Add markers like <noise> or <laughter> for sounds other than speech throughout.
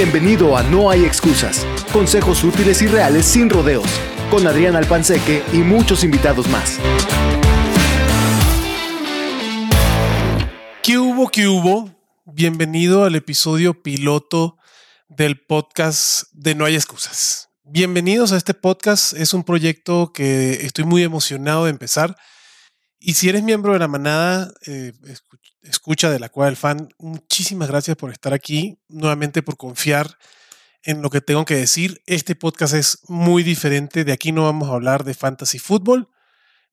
Bienvenido a No hay excusas. Consejos útiles y reales sin rodeos. Con Adrián Alpanseque y muchos invitados más. ¿Qué hubo? ¿Qué hubo? Bienvenido al episodio piloto del podcast de No hay excusas. Bienvenidos a este podcast. Es un proyecto que estoy muy emocionado de empezar. Y si eres miembro de la manada, eh, escucha de la cual fan, muchísimas gracias por estar aquí, nuevamente por confiar en lo que tengo que decir. Este podcast es muy diferente, de aquí no vamos a hablar de fantasy fútbol,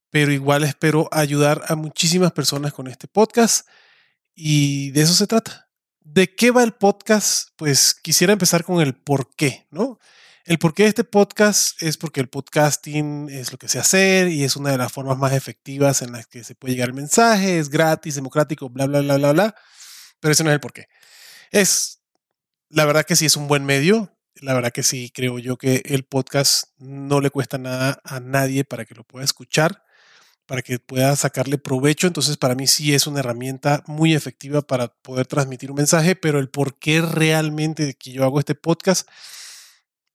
pero igual espero ayudar a muchísimas personas con este podcast y de eso se trata. ¿De qué va el podcast? Pues quisiera empezar con el por qué, ¿no? El porqué de este podcast es porque el podcasting es lo que sé hacer y es una de las formas más efectivas en las que se puede llegar el mensaje, es gratis, democrático, bla, bla, bla, bla, bla. Pero ese no es el porqué. Es, la verdad que sí es un buen medio. La verdad que sí creo yo que el podcast no le cuesta nada a nadie para que lo pueda escuchar, para que pueda sacarle provecho. Entonces para mí sí es una herramienta muy efectiva para poder transmitir un mensaje, pero el por qué realmente que yo hago este podcast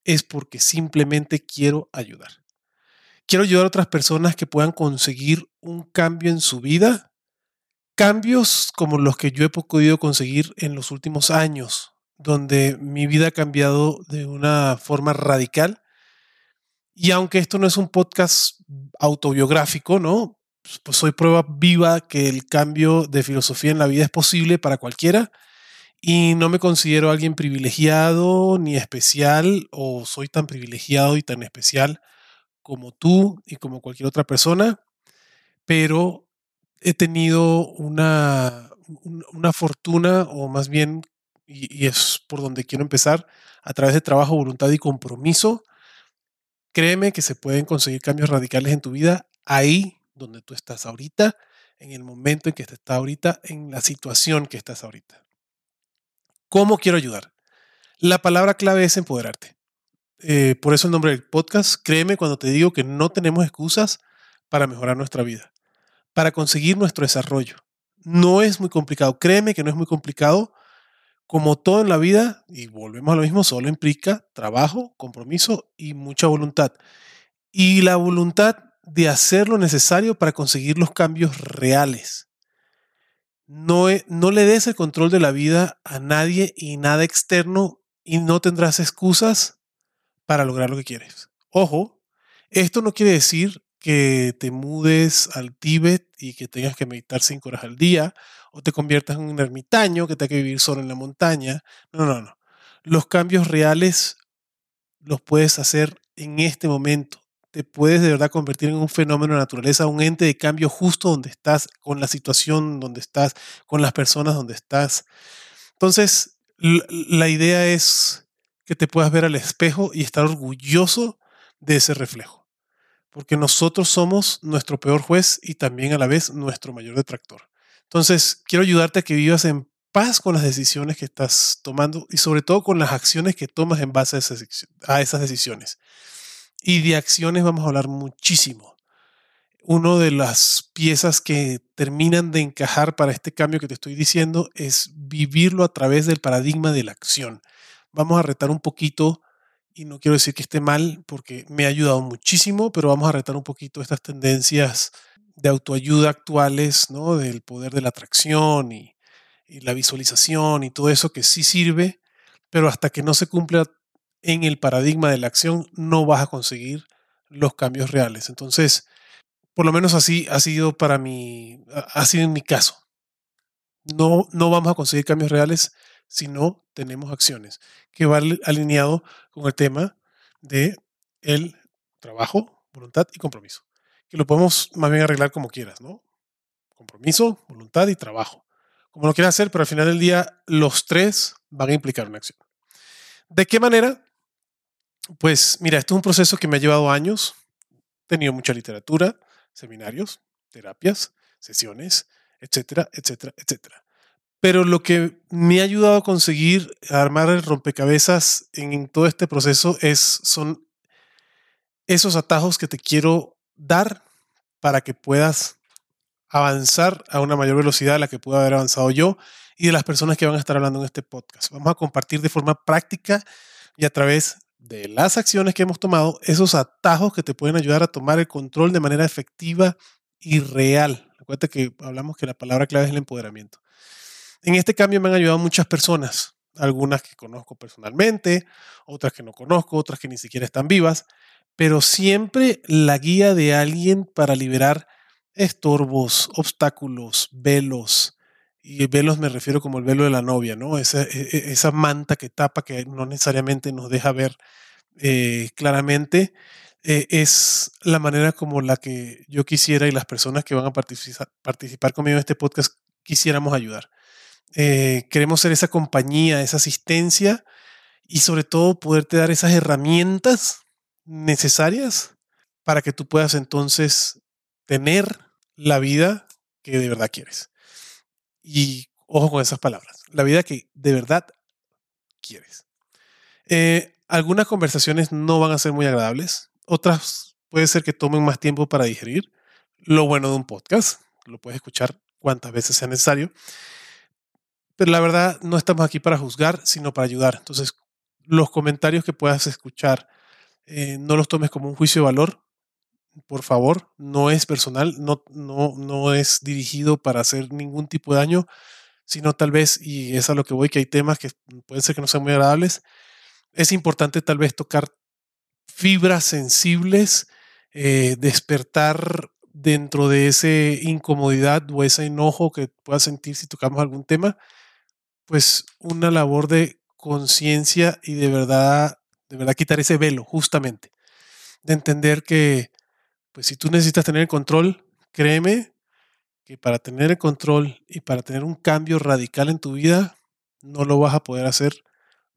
es porque simplemente quiero ayudar. Quiero ayudar a otras personas que puedan conseguir un cambio en su vida, cambios como los que yo he podido conseguir en los últimos años, donde mi vida ha cambiado de una forma radical. Y aunque esto no es un podcast autobiográfico, ¿no? Pues soy prueba viva que el cambio de filosofía en la vida es posible para cualquiera y no me considero alguien privilegiado ni especial o soy tan privilegiado y tan especial como tú y como cualquier otra persona, pero he tenido una, una fortuna o más bien, y, y es por donde quiero empezar, a través de trabajo, voluntad y compromiso, créeme que se pueden conseguir cambios radicales en tu vida ahí donde tú estás ahorita, en el momento en que estás ahorita, en la situación que estás ahorita. ¿Cómo quiero ayudar? La palabra clave es empoderarte. Eh, por eso el nombre del podcast, créeme cuando te digo que no tenemos excusas para mejorar nuestra vida, para conseguir nuestro desarrollo. No es muy complicado, créeme que no es muy complicado. Como todo en la vida, y volvemos a lo mismo, solo implica trabajo, compromiso y mucha voluntad. Y la voluntad de hacer lo necesario para conseguir los cambios reales. No, le des el control de la vida a nadie y nada externo y no tendrás excusas para lograr lo que quieres. Ojo, esto no quiere decir que te mudes al Tíbet y que tengas que meditar cinco horas al día o te conviertas en un ermitaño que tenga que vivir solo en la montaña. No, no, no. Los cambios reales los puedes hacer en este momento te puedes de verdad convertir en un fenómeno de naturaleza, un ente de cambio justo donde estás, con la situación donde estás, con las personas donde estás. Entonces, la idea es que te puedas ver al espejo y estar orgulloso de ese reflejo. Porque nosotros somos nuestro peor juez y también a la vez nuestro mayor detractor. Entonces, quiero ayudarte a que vivas en paz con las decisiones que estás tomando y sobre todo con las acciones que tomas en base a esas, decisiones. Y de acciones vamos a hablar muchísimo. Una de las piezas que terminan de encajar para este cambio que te estoy diciendo es vivirlo a través del paradigma de la acción. Vamos a retar un poquito, y no quiero decir que esté mal, porque me ha ayudado muchísimo, pero vamos a retar un poquito estas tendencias de autoayuda actuales, ¿no? Del poder de la atracción y, y la visualización y todo eso que sí sirve, pero hasta que no se cumpla en el paradigma de la acción no vas a conseguir los cambios reales. Entonces, por lo menos así ha sido para mí, ha sido en mi caso. No, no vamos a conseguir cambios reales si no tenemos acciones, que va alineado con el tema de el trabajo, voluntad y compromiso. Que lo podemos más bien arreglar como quieras, ¿no? Compromiso, voluntad y trabajo. Como lo quieras hacer, pero al final del día los tres van a implicar una acción. ¿De qué manera? Pues mira, esto es un proceso que me ha llevado años. He tenido mucha literatura, seminarios, terapias, sesiones, etcétera, etcétera, etcétera. Pero lo que me ha ayudado a conseguir armar el rompecabezas en todo este proceso es, son esos atajos que te quiero dar para que puedas avanzar a una mayor velocidad a la que pueda haber avanzado yo y de las personas que van a estar hablando en este podcast. Vamos a compartir de forma práctica y a través de las acciones que hemos tomado esos atajos que te pueden ayudar a tomar el control de manera efectiva y real. Recuerda que hablamos que la palabra clave es el empoderamiento. En este cambio me han ayudado muchas personas, algunas que conozco personalmente, otras que no conozco, otras que ni siquiera están vivas, pero siempre la guía de alguien para liberar estorbos, obstáculos, velos. Y velos me refiero como el velo de la novia, ¿no? Esa, e, e, esa manta que tapa, que no necesariamente nos deja ver eh, claramente, eh, es la manera como la que yo quisiera y las personas que van a participar, participar conmigo en este podcast quisiéramos ayudar. Eh, queremos ser esa compañía, esa asistencia y sobre todo poderte dar esas herramientas necesarias para que tú puedas entonces tener la vida que de verdad quieres. Y ojo con esas palabras, la vida que de verdad quieres. Eh, algunas conversaciones no van a ser muy agradables, otras puede ser que tomen más tiempo para digerir. Lo bueno de un podcast, lo puedes escuchar cuantas veces sea necesario. Pero la verdad, no estamos aquí para juzgar, sino para ayudar. Entonces, los comentarios que puedas escuchar, eh, no los tomes como un juicio de valor, por favor, no es personal, no, no, no es dirigido para hacer ningún tipo de daño, sino tal vez, y es a lo que voy, que hay temas que pueden ser que no sean muy agradables, es importante tal vez tocar fibras sensibles, eh, despertar dentro de ese incomodidad o ese enojo que puedas sentir si tocamos algún tema, pues una labor de conciencia y de verdad, de verdad quitar ese velo, justamente, de entender que pues si tú necesitas tener el control, créeme que para tener el control y para tener un cambio radical en tu vida, no lo vas a poder hacer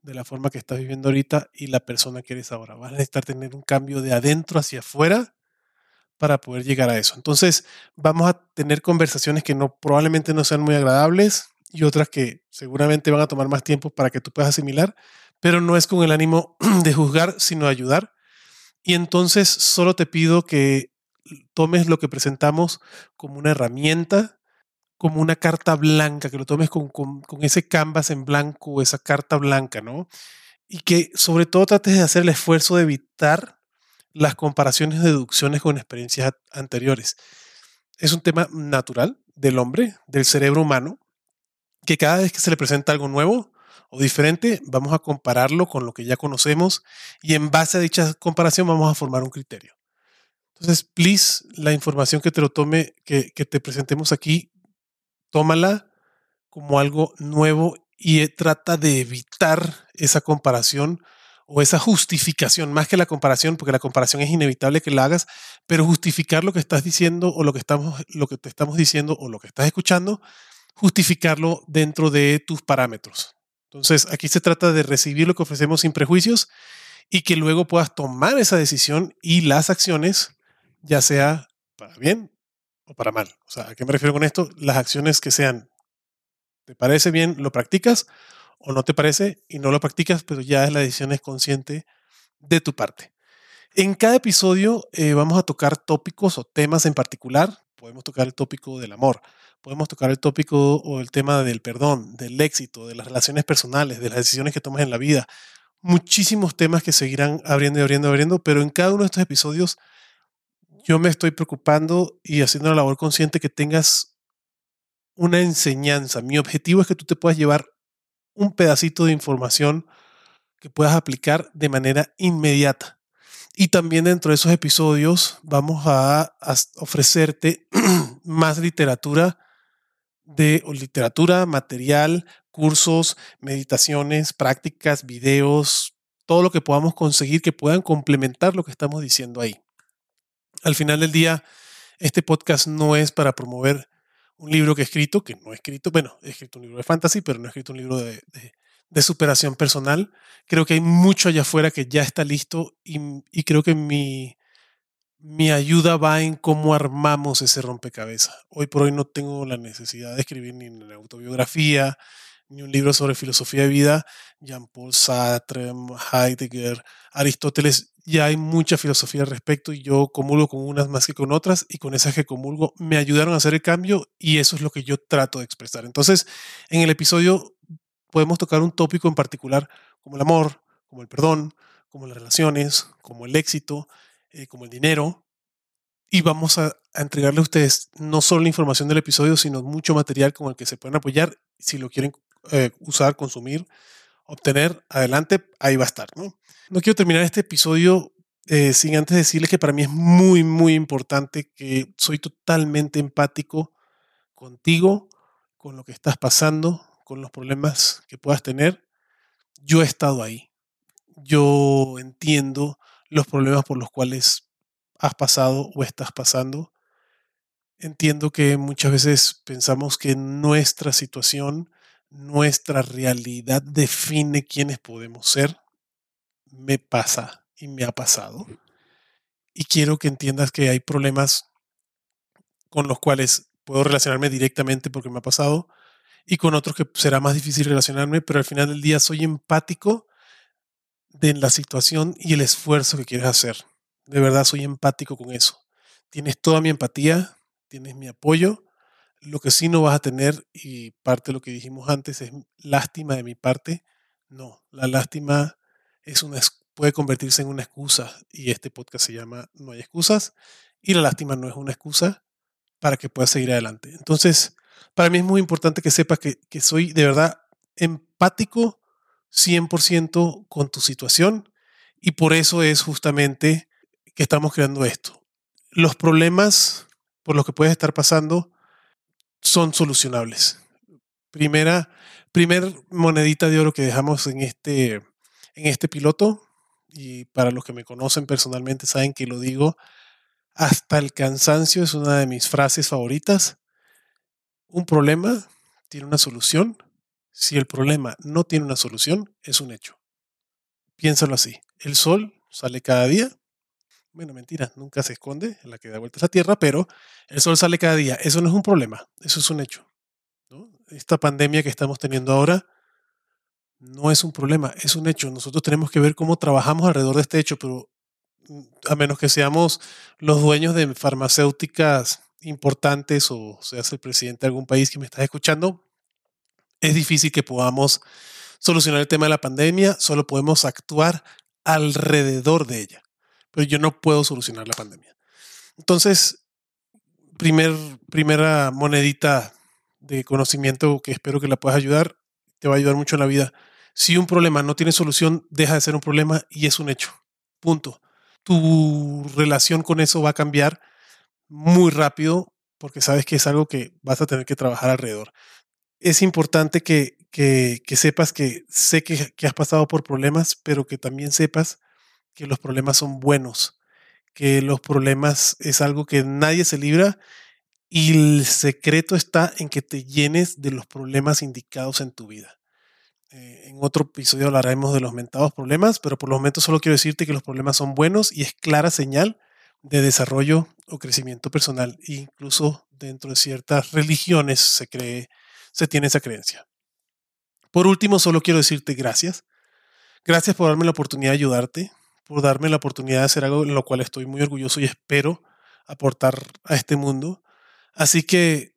de la forma que estás viviendo ahorita y la persona que eres ahora. Vas a necesitar tener un cambio de adentro hacia afuera para poder llegar a eso. Entonces, vamos a tener conversaciones que no probablemente no sean muy agradables y otras que seguramente van a tomar más tiempo para que tú puedas asimilar, pero no es con el ánimo <clears throat> de juzgar, sino de ayudar y entonces solo te pido que tomes lo que presentamos como una herramienta, como una carta blanca, que lo tomes con, ese canvas en blanco, esa carta blanca, ¿no? Y que sobre todo trates de hacer el esfuerzo de evitar las comparaciones de deducciones con experiencias anteriores. Es un tema natural del hombre, del cerebro humano, que cada vez que se le presenta algo nuevo, o diferente, vamos a compararlo con lo que ya conocemos y en base a dicha comparación vamos a formar un criterio. Entonces, please, la información que te lo tome, que, que te presentemos aquí, tómala como algo nuevo y eh, trata de evitar esa comparación o esa justificación, más que la comparación, porque la comparación es inevitable que la hagas, pero justificar lo que estás diciendo o lo que, estamos, lo que te estamos diciendo o lo que estás escuchando, justificarlo dentro de tus parámetros. Entonces, aquí se trata de recibir lo que ofrecemos sin prejuicios y que luego puedas tomar esa decisión y las acciones, ya sea para bien o para mal. O sea, ¿a qué me refiero con esto? Las acciones que sean, ¿te parece bien? ¿Lo practicas? ¿O no te parece y no lo practicas? Pero ya la decisión es consciente de tu parte. En cada episodio eh, vamos a tocar tópicos o temas en particular. Podemos tocar el tópico del amor, podemos tocar el tópico o el tema del perdón, del éxito, de las relaciones personales, de las decisiones que tomas en la vida. Muchísimos temas que seguirán abriendo y abriendo y abriendo, pero en cada uno de estos episodios yo me estoy preocupando y haciendo la labor consciente que tengas una enseñanza. Mi objetivo es que tú te puedas llevar un pedacito de información que puedas aplicar de manera inmediata. Y también dentro de esos episodios vamos a, ofrecerte <clears throat> más literatura de literatura, material, cursos, meditaciones, prácticas, videos, todo lo que podamos conseguir que puedan complementar lo que estamos diciendo ahí. Al final del día, este podcast no es para promover un libro que he escrito, que no he escrito, bueno, he escrito un libro de fantasy, pero no he escrito un libro de, de, superación personal. Creo que hay mucho allá afuera que ya está listo y, y creo que mi, mi ayuda va en cómo armamos ese rompecabezas. Hoy por hoy no tengo la necesidad de escribir ni una autobiografía, ni un libro sobre filosofía de vida. Jean-Paul Sartre, Heidegger, Aristóteles ya hay mucha filosofía al respecto y yo comulgo con unas más que con otras y con esas que comulgo me ayudaron a hacer el cambio y eso es lo que yo trato de expresar. Entonces, en el episodio podemos tocar un tópico en particular como el amor, como el perdón, como las relaciones, como el éxito, eh, como el dinero. Y vamos a, entregarle a ustedes no solo la información del episodio, sino mucho material con el que se pueden apoyar si lo quieren eh, usar, consumir, obtener, adelante, ahí va a estar. No, no quiero terminar este episodio eh, sin antes decirles que para mí es muy, muy importante que soy totalmente empático contigo, con lo que estás pasando, con los problemas que puedas tener. Yo he estado ahí yo entiendo los problemas por los cuales has pasado o estás pasando. Entiendo que muchas veces pensamos que nuestra situación, nuestra realidad define quiénes podemos ser. Me pasa y me ha pasado. Y quiero que entiendas que hay problemas con los cuales puedo relacionarme directamente porque me ha pasado y con otros que será más difícil relacionarme, pero al final del día soy empático de la situación y el esfuerzo que quieres hacer. De verdad soy empático con eso. Tienes toda mi empatía, tienes mi apoyo. Lo que sí no vas a tener, y parte de lo que dijimos antes, es lástima de mi parte. No, la lástima es una, puede convertirse en una excusa y este podcast se llama No hay excusas y la lástima no es una excusa para que puedas seguir adelante. Entonces, para mí es muy importante que sepas que, que soy de verdad empático 100% con tu situación y por eso es justamente que estamos creando esto. Los problemas por los que puedes estar pasando son solucionables. Primera, primer monedita de oro que dejamos en este, en este piloto, y para los que me conocen personalmente saben que lo digo hasta el cansancio, es una de mis frases favoritas. Un problema tiene una solución si el problema no tiene una solución, es un hecho. Piénsalo así. El sol sale cada día. Bueno, mentira, nunca se esconde en la que da vueltas la Tierra, pero el sol sale cada día. Eso no es un problema, eso es un hecho. Esta pandemia que estamos teniendo ahora no es un problema, es un hecho. Nosotros tenemos que ver cómo trabajamos alrededor de este hecho, pero mm, a menos que seamos los dueños de farmacéuticas importantes o seas el presidente de algún país que me estás escuchando, es difícil que podamos solucionar el tema de la pandemia, solo podemos actuar alrededor de ella, pero yo no puedo solucionar la pandemia. Entonces, primer, primera monedita de conocimiento que espero que la puedas ayudar, te va a ayudar mucho en la vida. Si un problema no tiene solución, deja de ser un problema y es un hecho. Punto. Tu relación con eso va a cambiar muy rápido porque sabes que es algo que vas a tener que trabajar alrededor es importante que, sepas que sé que, has pasado por problemas, pero que también sepas que los problemas son buenos, que los problemas es algo que nadie se libra y el secreto está en que te llenes de los problemas indicados en tu vida. Eh, en otro episodio hablaremos de los mentados problemas, pero por los momentos solo quiero decirte que los problemas son buenos y es clara señal de desarrollo o crecimiento personal. incluso dentro de ciertas religiones se cree se tiene esa creencia. Por último, solo quiero decirte gracias. Gracias por darme la oportunidad de ayudarte, por darme la oportunidad de hacer algo en lo cual estoy muy orgulloso y espero aportar a este mundo. Así que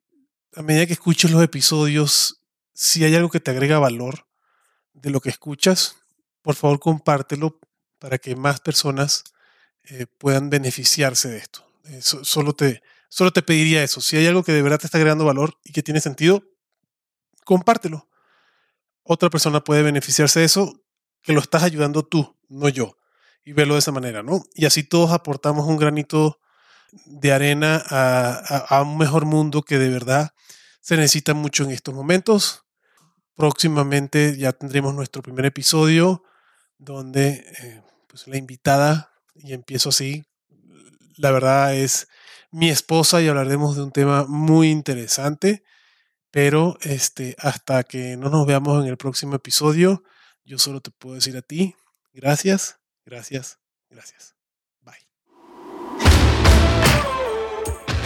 a medida que escuches los episodios, si hay algo que te agrega valor de lo que escuchas, por favor compártelo para que más personas eh, puedan beneficiarse de esto. Eh, solo, te, solo te pediría eso. Si hay algo que de verdad te está agregando valor y que tiene sentido, compártelo. Otra persona puede beneficiarse de eso, que lo estás ayudando tú, no yo. Y verlo de esa manera, ¿no? Y así todos aportamos un granito de arena a, un mejor mundo que de verdad se necesita mucho en estos momentos. Próximamente ya tendremos nuestro primer episodio donde eh, pues la invitada, y empiezo así, la verdad es mi esposa y hablaremos de un tema muy interesante. Pero este, hasta que no nos veamos en el próximo episodio, yo solo te puedo decir a ti, gracias, gracias, gracias. Bye.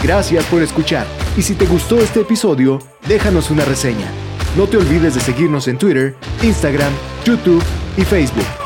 Gracias por escuchar. Y si te gustó este episodio, déjanos una reseña. No te olvides de seguirnos en Twitter, Instagram, YouTube y Facebook.